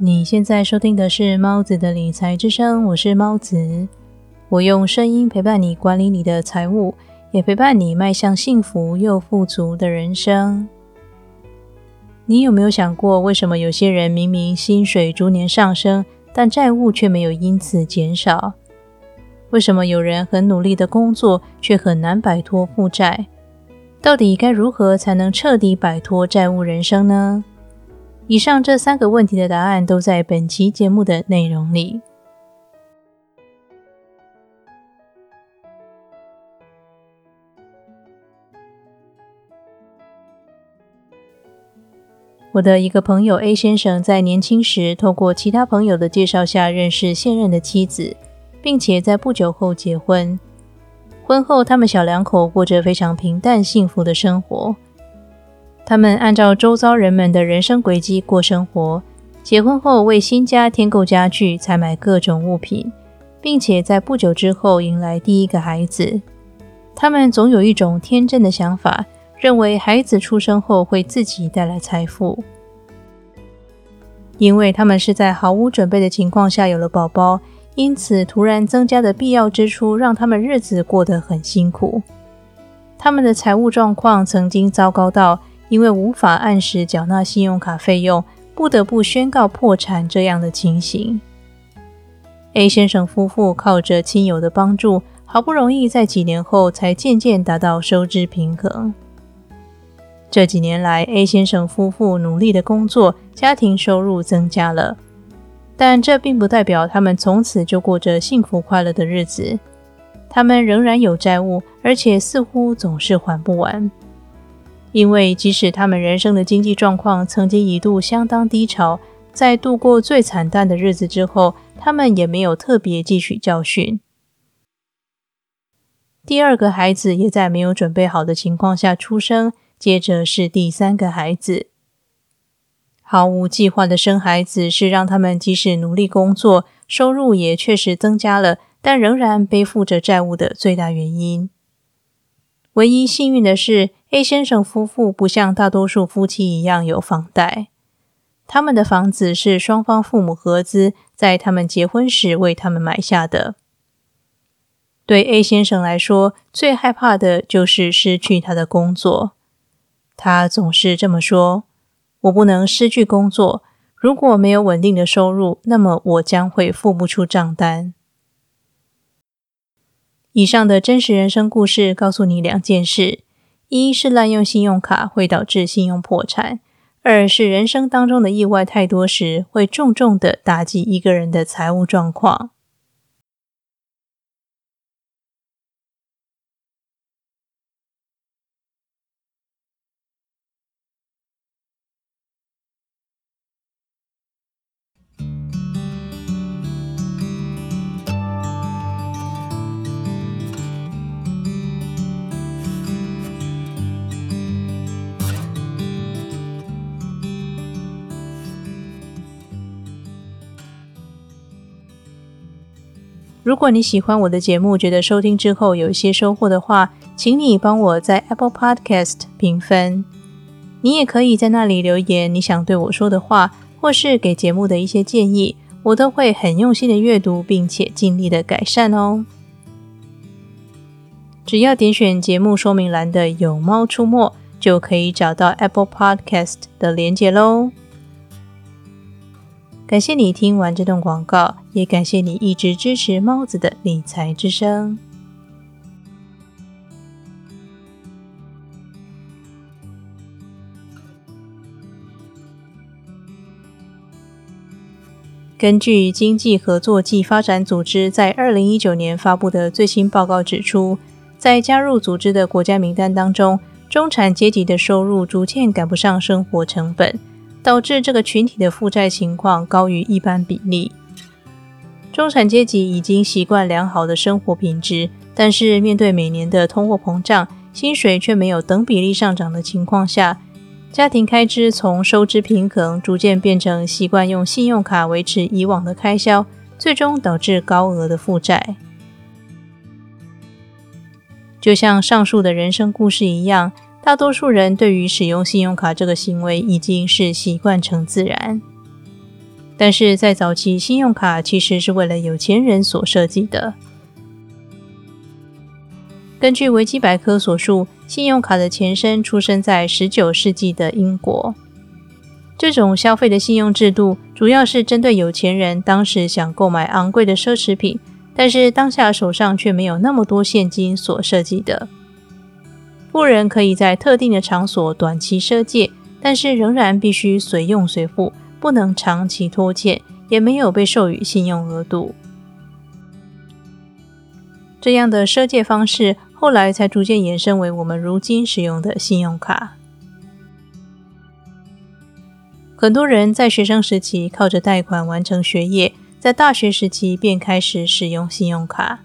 你现在收听的是猫子的理财之声，我是猫子，我用声音陪伴你管理你的财务，也陪伴你迈向幸福又富足的人生。你有没有想过，为什么有些人明明薪水逐年上升，但债务却没有因此减少？为什么有人很努力的工作，却很难摆脱负债？到底该如何才能彻底摆脱债务人生呢？以上这三个问题的答案都在本期节目的内容里。我的一个朋友 A 先生在年轻时，透过其他朋友的介绍下认识现任的妻子，并且在不久后结婚。婚后，他们小两口过着非常平淡幸福的生活。他们按照周遭人们的人生轨迹过生活，结婚后为新家添购家具、采买各种物品，并且在不久之后迎来第一个孩子。他们总有一种天真的想法，认为孩子出生后会自己带来财富，因为他们是在毫无准备的情况下有了宝宝，因此突然增加的必要支出让他们日子过得很辛苦。他们的财务状况曾经糟糕到。因为无法按时缴纳信用卡费用，不得不宣告破产这样的情形，A 先生夫妇靠着亲友的帮助，好不容易在几年后才渐渐达到收支平衡。这几年来，A 先生夫妇努力的工作，家庭收入增加了，但这并不代表他们从此就过着幸福快乐的日子。他们仍然有债务，而且似乎总是还不完。因为即使他们人生的经济状况曾经一度相当低潮，在度过最惨淡的日子之后，他们也没有特别汲取教训。第二个孩子也在没有准备好的情况下出生，接着是第三个孩子。毫无计划的生孩子是让他们即使努力工作，收入也确实增加了，但仍然背负着债务的最大原因。唯一幸运的是，A 先生夫妇不像大多数夫妻一样有房贷。他们的房子是双方父母合资在他们结婚时为他们买下的。对 A 先生来说，最害怕的就是失去他的工作。他总是这么说：“我不能失去工作。如果没有稳定的收入，那么我将会付不出账单。”以上的真实人生故事告诉你两件事：一是滥用信用卡会导致信用破产；二是人生当中的意外太多时，会重重的打击一个人的财务状况。如果你喜欢我的节目，觉得收听之后有一些收获的话，请你帮我在 Apple Podcast 评分。你也可以在那里留言你想对我说的话，或是给节目的一些建议，我都会很用心的阅读，并且尽力的改善哦。只要点选节目说明栏的“有猫出没”，就可以找到 Apple Podcast 的连接喽。感谢你听完这段广告，也感谢你一直支持猫子的理财之声。根据经济合作暨发展组织在二零一九年发布的最新报告指出，在加入组织的国家名单当中，中产阶级的收入逐渐赶不上生活成本。导致这个群体的负债情况高于一般比例。中产阶级已经习惯良好的生活品质，但是面对每年的通货膨胀，薪水却没有等比例上涨的情况下，家庭开支从收支平衡逐渐变成习惯用信用卡维持以往的开销，最终导致高额的负债。就像上述的人生故事一样。大多数人对于使用信用卡这个行为已经是习惯成自然。但是在早期，信用卡其实是为了有钱人所设计的。根据维基百科所述，信用卡的前身出生在十九世纪的英国。这种消费的信用制度，主要是针对有钱人当时想购买昂贵的奢侈品，但是当下手上却没有那么多现金所设计的。富人可以在特定的场所短期赊借，但是仍然必须随用随付，不能长期拖欠，也没有被授予信用额度。这样的赊借方式。后来才逐渐延伸为我们如今使用的信用卡。很多人在学生时期靠着贷款完成学业，在大学时期便开始使用信用卡。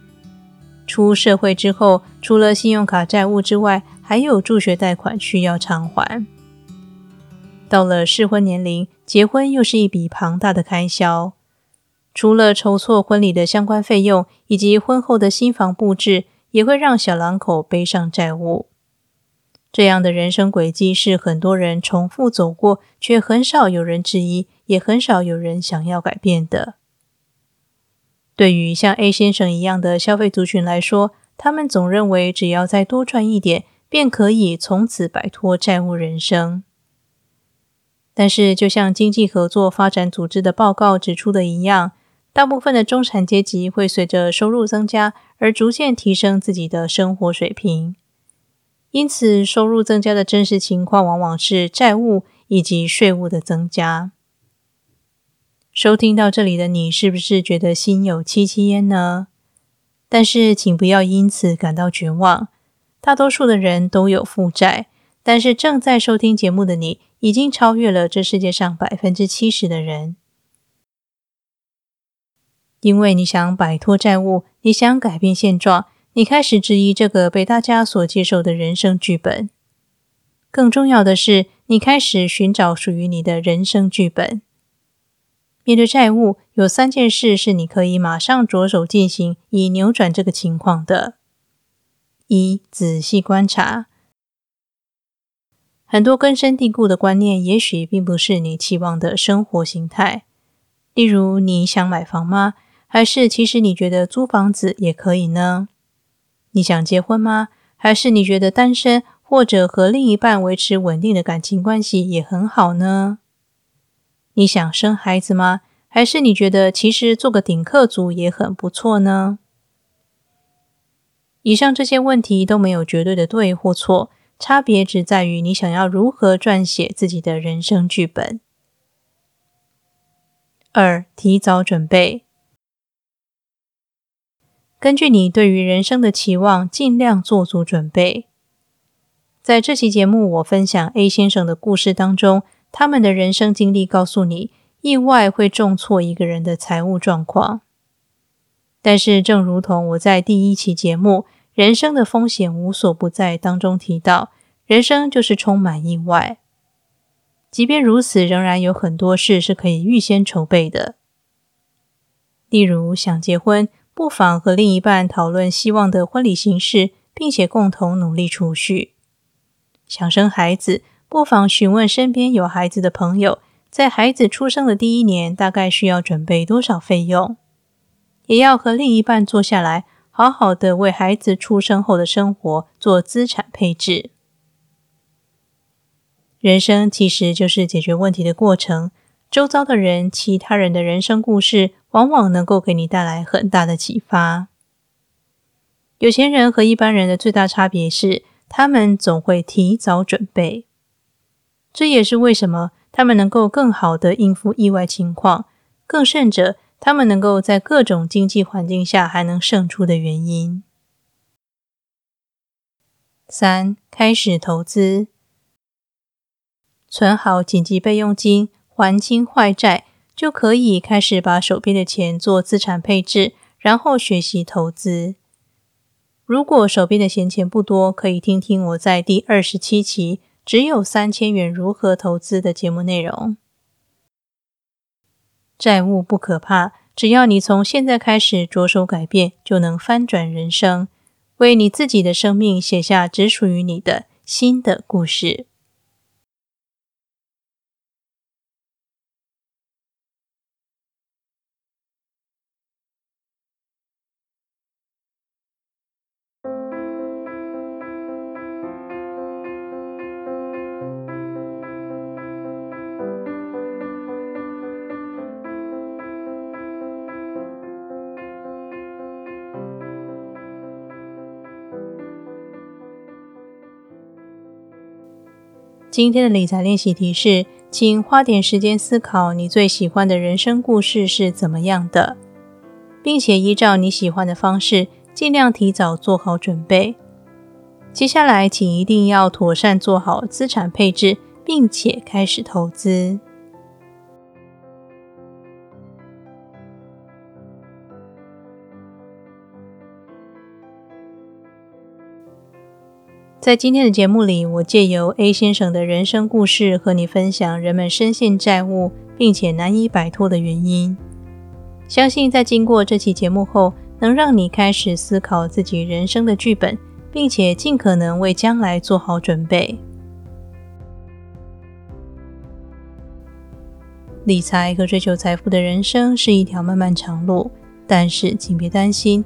出社会之后，除了信用卡债务之外，还有助学贷款需要偿还。到了适婚年龄，结婚又是一笔庞大的开销，除了筹措婚礼的相关费用，以及婚后的新房布置。也会让小两口背上债务，这样的人生轨迹是很多人重复走过，却很少有人质疑，也很少有人想要改变的。对于像 A 先生一样的消费族群来说，他们总认为只要再多赚一点，便可以从此摆脱债务人生。但是，就像经济合作发展组织的报告指出的一样。大部分的中产阶级会随着收入增加而逐渐提升自己的生活水平，因此收入增加的真实情况往往是债务以及税务的增加。收听到这里的你，是不是觉得心有戚戚焉呢？但是请不要因此感到绝望。大多数的人都有负债，但是正在收听节目的你，已经超越了这世界上百分之七十的人。因为你想摆脱债务，你想改变现状，你开始质疑这个被大家所接受的人生剧本。更重要的是，你开始寻找属于你的人生剧本。面对债务，有三件事是你可以马上着手进行，以扭转这个情况的：一、仔细观察。很多根深蒂固的观念，也许并不是你期望的生活形态。例如，你想买房吗？还是其实你觉得租房子也可以呢？你想结婚吗？还是你觉得单身或者和另一半维持稳定的感情关系也很好呢？你想生孩子吗？还是你觉得其实做个顶客族也很不错呢？以上这些问题都没有绝对的对或错，差别只在于你想要如何撰写自己的人生剧本。二、提早准备。根据你对于人生的期望，尽量做足准备。在这期节目，我分享 A 先生的故事当中，他们的人生经历告诉你，意外会重挫一个人的财务状况。但是，正如同我在第一期节目《人生的风险无所不在》当中提到，人生就是充满意外。即便如此，仍然有很多事是可以预先筹备的，例如想结婚。不妨和另一半讨论希望的婚礼形式，并且共同努力储蓄。想生孩子，不妨询问身边有孩子的朋友，在孩子出生的第一年，大概需要准备多少费用？也要和另一半坐下来，好好的为孩子出生后的生活做资产配置。人生其实就是解决问题的过程。周遭的人、其他人的人生故事，往往能够给你带来很大的启发。有钱人和一般人的最大差别是，他们总会提早准备。这也是为什么他们能够更好的应付意外情况，更甚者，他们能够在各种经济环境下还能胜出的原因。三、开始投资，存好紧急备用金。还清坏债，就可以开始把手边的钱做资产配置，然后学习投资。如果手边的闲钱不多，可以听听我在第二十七期“只有三千元如何投资”的节目内容。债务不可怕，只要你从现在开始着手改变，就能翻转人生，为你自己的生命写下只属于你的新的故事。今天的理财练习题是，请花点时间思考你最喜欢的人生故事是怎么样的，并且依照你喜欢的方式，尽量提早做好准备。接下来，请一定要妥善做好资产配置，并且开始投资。在今天的节目里，我借由 A 先生的人生故事，和你分享人们深陷债务并且难以摆脱的原因。相信在经过这期节目后，能让你开始思考自己人生的剧本，并且尽可能为将来做好准备。理财和追求财富的人生是一条漫漫长路，但是请别担心。